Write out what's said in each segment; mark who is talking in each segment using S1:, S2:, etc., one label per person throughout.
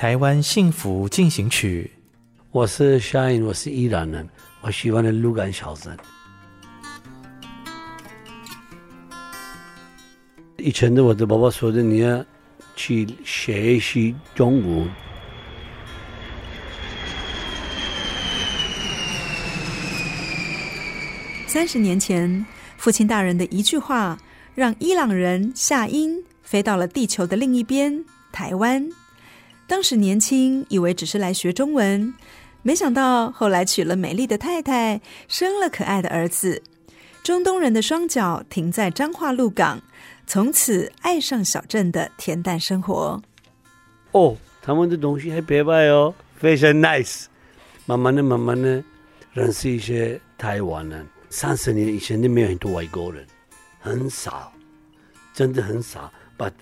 S1: 台湾幸福进行曲。
S2: 我是 Shine，我是伊朗人，我喜欢的鹿港小镇。以前的我的爸爸说的，你要去学习中文。
S3: 三十年前，父亲大人的一句话，让伊朗人夏英飞到了地球的另一边——台湾。当时年轻，以为只是来学中文，没想到后来娶了美丽的太太，生了可爱的儿子。中东人的双脚停在彰化鹿港，从此爱上小镇的恬淡生活。
S2: 哦，他们的东西还别卖哦，非常 nice。慢慢的、慢慢的认识一些台湾人。三十年以前都没有很多外国人，很少，真的很少。But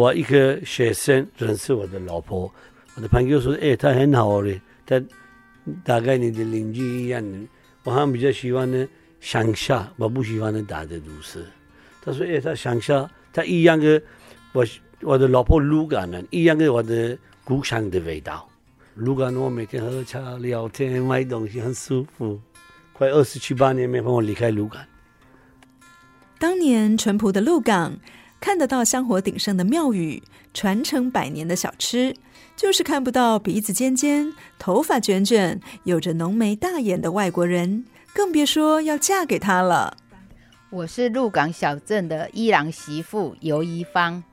S2: 我一个学生认识我的老婆，我的朋友说：“哎，他很好的，他大概你的邻居一样的。”我好像比较喜欢呢乡下，我不喜欢呢大的都市。他说：“哎，他乡下，他一样的，我我的老婆鹿港人，一样的我的故乡的味道。鹿港我每天喝茶聊天买东西很舒服，快二十七八年没帮我离开鹿港。
S3: 当年淳朴的鹿港。看得到香火鼎盛的庙宇，传承百年的小吃，就是看不到鼻子尖尖、头发卷卷、有着浓眉大眼的外国人，更别说要嫁给他了。
S4: 我是鹿港小镇的伊朗媳妇尤一芳，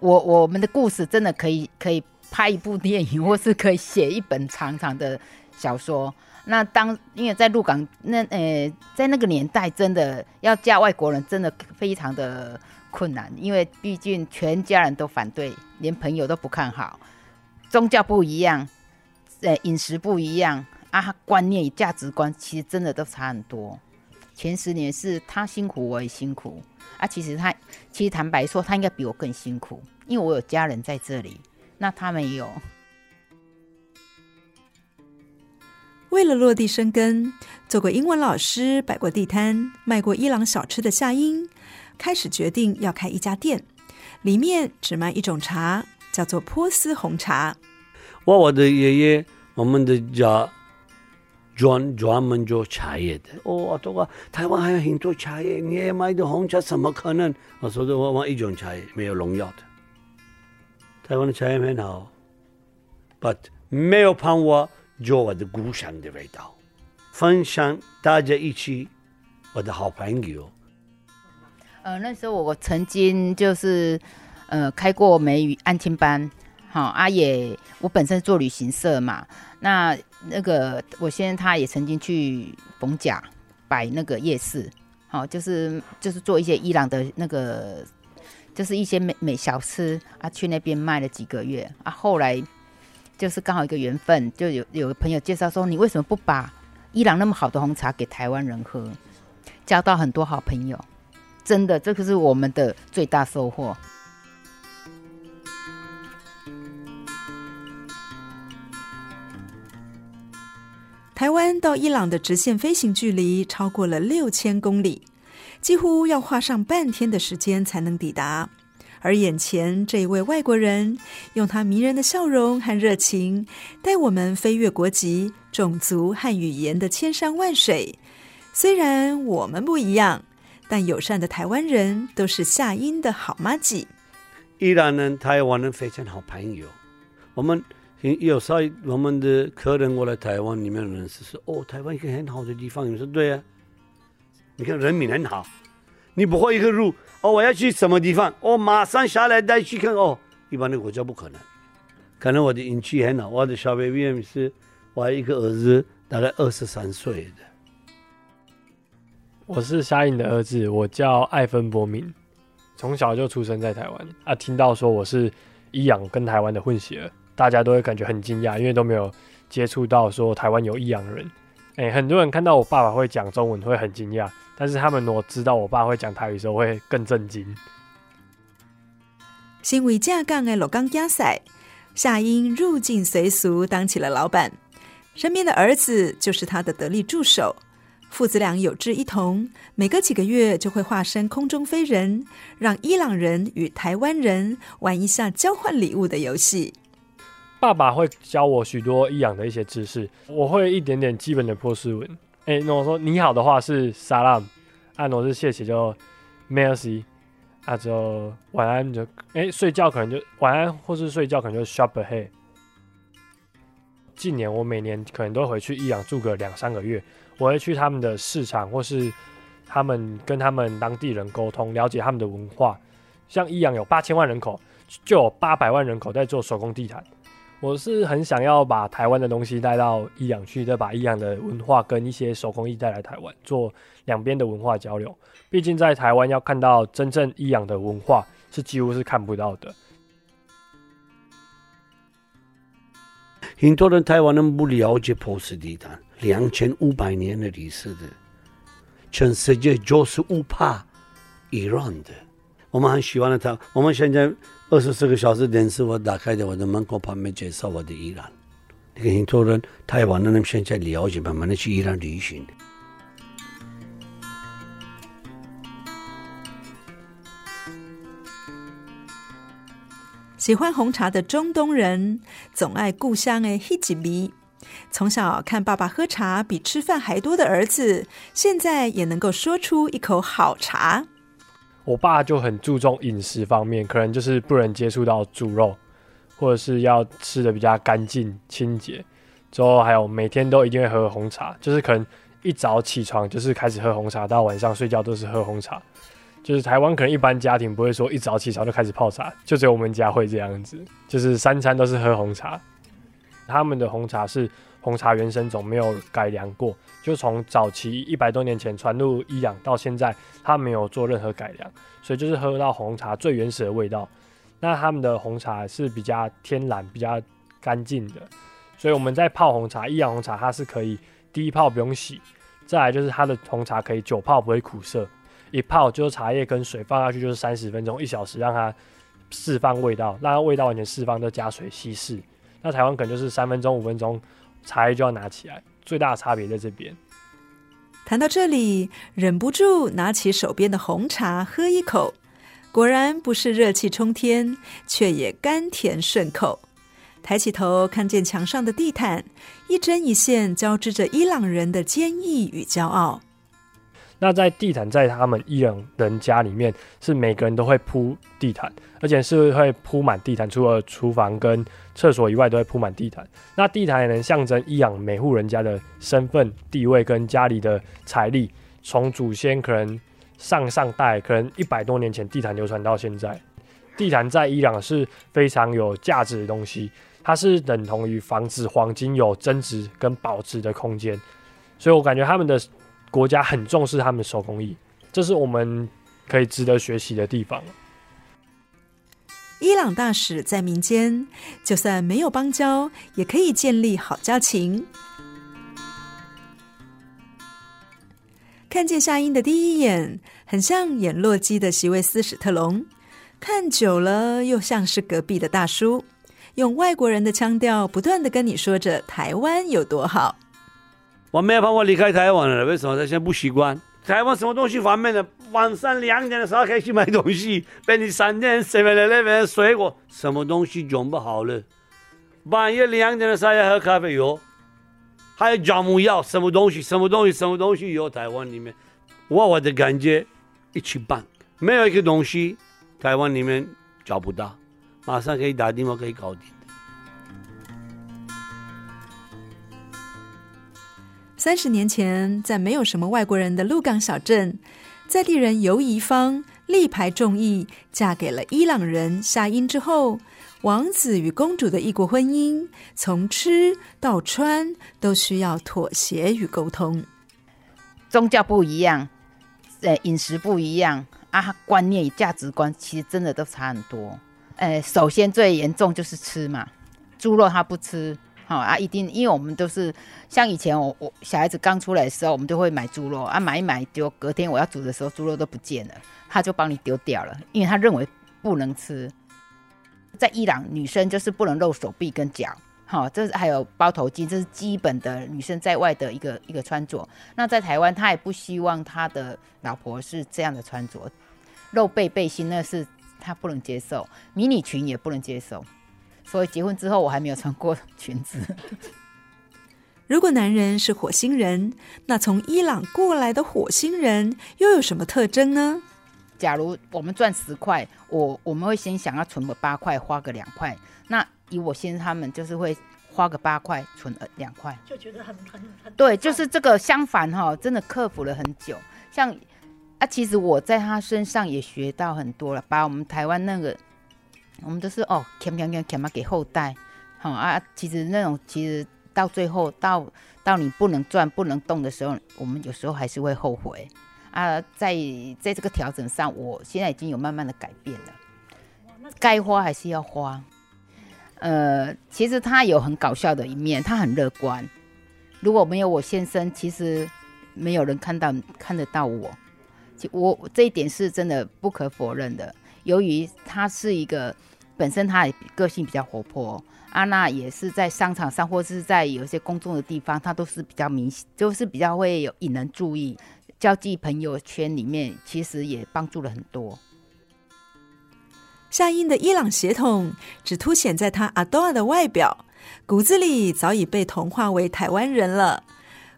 S4: 我我们的故事真的可以可以拍一部电影，或是可以写一本长长的小说。那当因为在鹿港那呃在那个年代，真的要嫁外国人，真的非常的。困难，因为毕竟全家人都反对，连朋友都不看好。宗教不一样，呃，饮食不一样啊，观念与价值观其实真的都差很多。前十年是他辛苦，我也辛苦啊。其实他，其实坦白说，他应该比我更辛苦，因为我有家人在这里，那他没有。
S3: 为了落地生根，做过英文老师，摆过地摊，卖过伊朗小吃的夏英。开始决定要开一家店，里面只卖一种茶，叫做波斯红茶。
S2: 我我的爷爷，我们的家专专门做茶叶的。哦，我说台湾还有很多茶叶，你也卖的红茶，怎么可能？我说的我我一种茶叶没有农药的，台湾的茶叶很好，but 没有帮我做我的故乡的味道，分享大家一起，我的好朋友。
S4: 呃，那时候我曾经就是呃开过美语安亲班，好啊也我本身做旅行社嘛，那那个我先生他也曾经去逢甲摆那个夜市，好就是就是做一些伊朗的那个就是一些美美小吃啊，去那边卖了几个月啊，后来就是刚好一个缘分，就有有个朋友介绍说，你为什么不把伊朗那么好的红茶给台湾人喝，交到很多好朋友。真的，这个是我们的最大收获。
S3: 台湾到伊朗的直线飞行距离超过了六千公里，几乎要花上半天的时间才能抵达。而眼前这一位外国人，用他迷人的笑容和热情，带我们飞越国籍、种族和语言的千山万水。虽然我们不一样。但友善的台湾人都是夏英的好妈吉。
S2: 依然呢、台湾人非常好朋友。我们有时候我们的客人过来台湾，里面的人是说：“哦，台湾一个很好的地方。”你说对啊，你看人民很好。你不会一个路哦，我要去什么地方？哦，马上下来带去看哦。一般的国家不可能。可能我的运气很好，我的小 baby 是我一个儿子，大概二十三岁的。
S5: 我是夏英的儿子，我叫艾芬博明，从小就出生在台湾啊。听到说我是伊朗跟台湾的混血儿，大家都会感觉很惊讶，因为都没有接触到说台湾有伊朗人。哎、很多人看到我爸爸会讲中文会很惊讶，但是他们如果知道我爸会讲台语的时候会更震惊。
S3: 身为正港的鹿港竞赛，夏英入境随俗，当起了老板，身边的儿子就是他的得力助手。父子俩有志一同，每隔几个月就会化身空中飞人，让伊朗人与台湾人玩一下交换礼物的游戏。
S5: 爸爸会教我许多伊朗的一些知识，我会一点点基本的波斯文。哎，那我说你好的话是 salam，按我是谢谢就 mercy，啊就晚安就哎睡觉可能就晚安，或是睡觉可能就 shabaheh。近年我每年可能都回去伊朗住个两三个月。我会去他们的市场，或是他们跟他们当地人沟通，了解他们的文化。像益阳有八千万人口，就有八百万人口在做手工地毯。我是很想要把台湾的东西带到益阳去，再把益阳的文化跟一些手工艺带来台湾，做两边的文化交流。毕竟在台湾要看到真正益阳的文化，是几乎是看不到的。
S2: 很多人台湾人不了解波斯地毯。两千五百年的历史的，全世界就是不怕伊朗的。我们很喜欢的他。我们现在二十四个小时电视我打开的我的门口旁边介绍我的伊朗。你看很多人台湾人现在了解，慢慢的去伊朗旅行。
S3: 喜欢红茶的中东人总爱故乡的黑吉米。从小看爸爸喝茶比吃饭还多的儿子，现在也能够说出一口好茶。
S5: 我爸就很注重饮食方面，可能就是不能接触到猪肉，或者是要吃的比较干净清洁。之后还有每天都一定会喝红茶，就是可能一早起床就是开始喝红茶，到晚上睡觉都是喝红茶。就是台湾可能一般家庭不会说一早起床就开始泡茶，就只有我们家会这样子，就是三餐都是喝红茶。他们的红茶是红茶原生种，没有改良过，就从早期一百多年前传入伊朗到现在，他没有做任何改良，所以就是喝到红茶最原始的味道。那他们的红茶是比较天然、比较干净的，所以我们在泡红茶，伊朗红茶它是可以第一泡不用洗，再来就是它的红茶可以久泡不会苦涩，一泡就是茶叶跟水放下去就是三十分钟一小时，让它释放味道，让它味道完全释放，就加水稀释。那台湾可能就是三分钟、五分钟，茶叶就要拿起来，最大的差别在这边。
S3: 谈到这里，忍不住拿起手边的红茶喝一口，果然不是热气冲天，却也甘甜顺口。抬起头看见墙上的地毯，一针一线交织着伊朗人的坚毅与骄傲。
S5: 那在地毯在他们伊朗人家里面，是每个人都会铺地毯，而且是会铺满地毯，除了厨房跟厕所以外都会铺满地毯。那地毯也能象征伊朗每户人家的身份地位跟家里的财力，从祖先可能上上代，可能一百多年前地毯流传到现在。地毯在伊朗是非常有价值的东西，它是等同于房子黄金有增值跟保值的空间，所以我感觉他们的。国家很重视他们手工艺，这是我们可以值得学习的地方。
S3: 伊朗大使在民间，就算没有邦交，也可以建立好交情。看见夏英的第一眼，很像演洛基的席维斯·史特龙，看久了又像是隔壁的大叔，用外国人的腔调，不断的跟你说着台湾有多好。
S2: 我没有办法离开台湾了，为什么？他现在不习惯。台湾什么东西方便的？晚上两点的时候可以去买东西，便利商店、7-11水果，什么东西用不好了？半夜两点的时候要喝咖啡哟，还有姜母药，什么东西？什么东西？什么东西有台湾里面？我我的感觉一起办，没有一个东西台湾里面找不到，马上可以打电话可以搞定。
S3: 三十年前，在没有什么外国人的鹿港小镇，在地人游怡芳力排众议，嫁给了伊朗人夏英之后，王子与公主的异国婚姻，从吃到穿都需要妥协与沟通。
S4: 宗教不一样，呃，饮食不一样啊，观念与价值观其实真的都差很多。呃，首先最严重就是吃嘛，猪肉他不吃。好啊，一定，因为我们都是像以前我我小孩子刚出来的时候，我们就会买猪肉啊，买一买丢，隔天我要煮的时候，猪肉都不见了，他就帮你丢掉了，因为他认为不能吃。在伊朗，女生就是不能露手臂跟脚，好，这是还有包头巾，这是基本的女生在外的一个一个穿着。那在台湾，他也不希望他的老婆是这样的穿着，露背背心那是他不能接受，迷你裙也不能接受。所以结婚之后，我还没有穿过裙子。
S3: 如果男人是火星人，那从伊朗过来的火星人又有什么特征呢？
S4: 假如我们赚十块，我我们会先想要存个八块，花个两块。那以我先生他们就是会花个八块，存呃两块，
S6: 就觉得很很很
S4: 对，就是这个相反哈，真的克服了很久。像啊，其实我在他身上也学到很多了，把我们台湾那个。我们都是哦，欠欠欠欠嘛给后代，好、哦、啊。其实那种，其实到最后到到你不能转、不能动的时候，我们有时候还是会后悔啊。在在这个调整上，我现在已经有慢慢的改变了。该花还是要花。呃，其实他有很搞笑的一面，他很乐观。如果没有我先生，其实没有人看到看得到我。我这一点是真的不可否认的。由于他是一个本身他也个性比较活泼，阿娜也是在商场上或是在有一些公众的地方，他都是比较明显，就是比较会有引人注意，交际朋友圈里面其实也帮助了很多。
S3: 夏英的伊朗血统只凸显在他阿多亚的外表，骨子里早已被同化为台湾人了。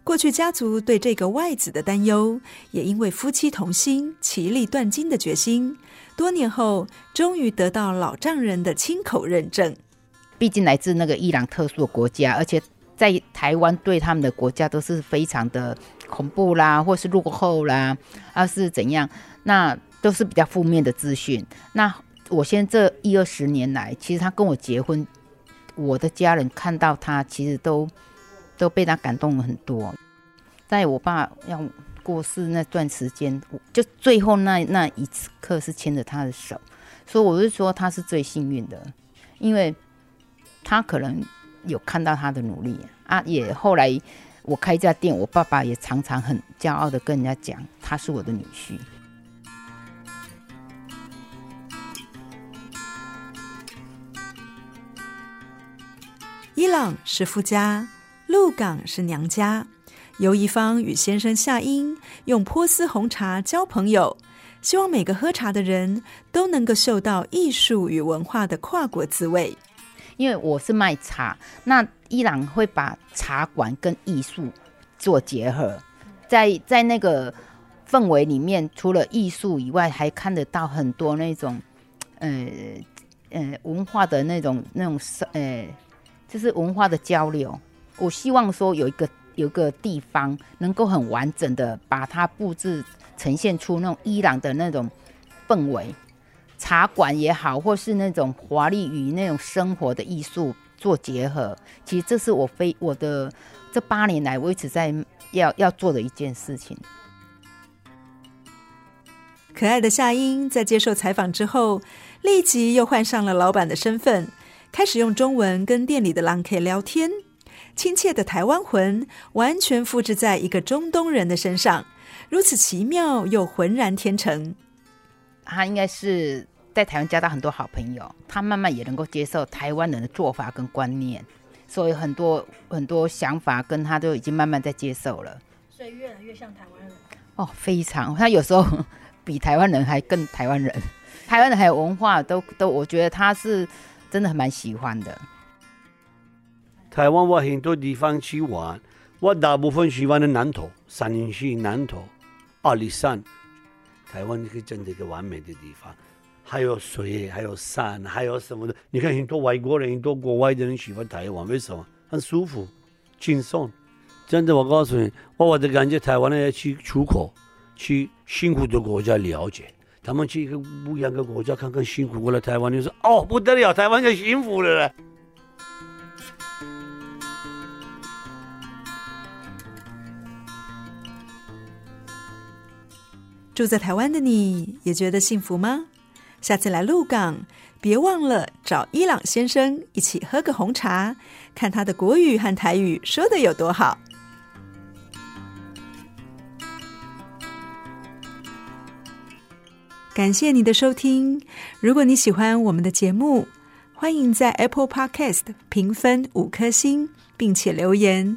S3: 过去家族对这个外子的担忧，也因为夫妻同心、其利断金的决心。多年后，终于得到老丈人的亲口认证。
S4: 毕竟来自那个伊朗特殊的国家，而且在台湾对他们的国家都是非常的恐怖啦，或是落后啦，而是怎样，那都是比较负面的资讯。那我现在这一二十年来，其实他跟我结婚，我的家人看到他，其实都都被他感动了很多。在我爸要。过世那段时间，就最后那那一次刻是牵着他的手，所以我就说他是最幸运的，因为他可能有看到他的努力啊。也后来我开一家店，我爸爸也常常很骄傲的跟人家讲，他是我的女婿。
S3: 伊朗是富家，鹿港是娘家。游一芳与先生夏英用波斯红茶交朋友，希望每个喝茶的人都能够嗅到艺术与文化的跨国滋味。
S4: 因为我是卖茶，那伊朗会把茶馆跟艺术做结合，在在那个氛围里面，除了艺术以外，还看得到很多那种，呃呃文化的那种那种呃，就是文化的交流。我希望说有一个。有个地方能够很完整的把它布置呈现出那种伊朗的那种氛围，茶馆也好，或是那种华丽与那种生活的艺术做结合，其实这是我非我的这八年来我一直在要要做的一件事情。
S3: 可爱的夏英在接受采访之后，立即又换上了老板的身份，开始用中文跟店里的狼 K 聊天。亲切的台湾魂完全复制在一个中东人的身上，如此奇妙又浑然天成。
S4: 他应该是在台湾交到很多好朋友，他慢慢也能够接受台湾人的做法跟观念，所以很多很多想法跟他都已经慢慢在接受了。
S6: 所以越来越像台湾人
S4: 哦，非常。他有时候比台湾人还更台湾人，台湾人还有文化都都，我觉得他是真的蛮喜欢的。
S2: 台湾我很多地方去玩，我大部分喜欢的南投、三林溪、南投、阿里山。台湾是真的一个完美的地方，还有水，还有山，还有什么的？你看很多外国人，很多国外的人喜欢台湾，为什么？很舒服，轻松。真的，我告诉你，我我的感觉，台湾人要去出口，去辛苦的国家了解。他们去一个不一样的国家看看辛苦过来，台湾就说哦不得了，台湾就幸福了嘞。
S3: 住在台湾的你也觉得幸福吗？下次来鹿港，别忘了找伊朗先生一起喝个红茶，看他的国语和台语说的有多好。感谢你的收听。如果你喜欢我们的节目，欢迎在 Apple Podcast 评分五颗星，并且留言。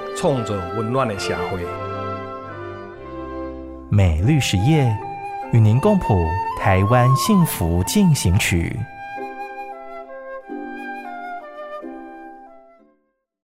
S7: 创造温暖的社会。
S1: 美律实业与您共谱台湾幸福进行曲。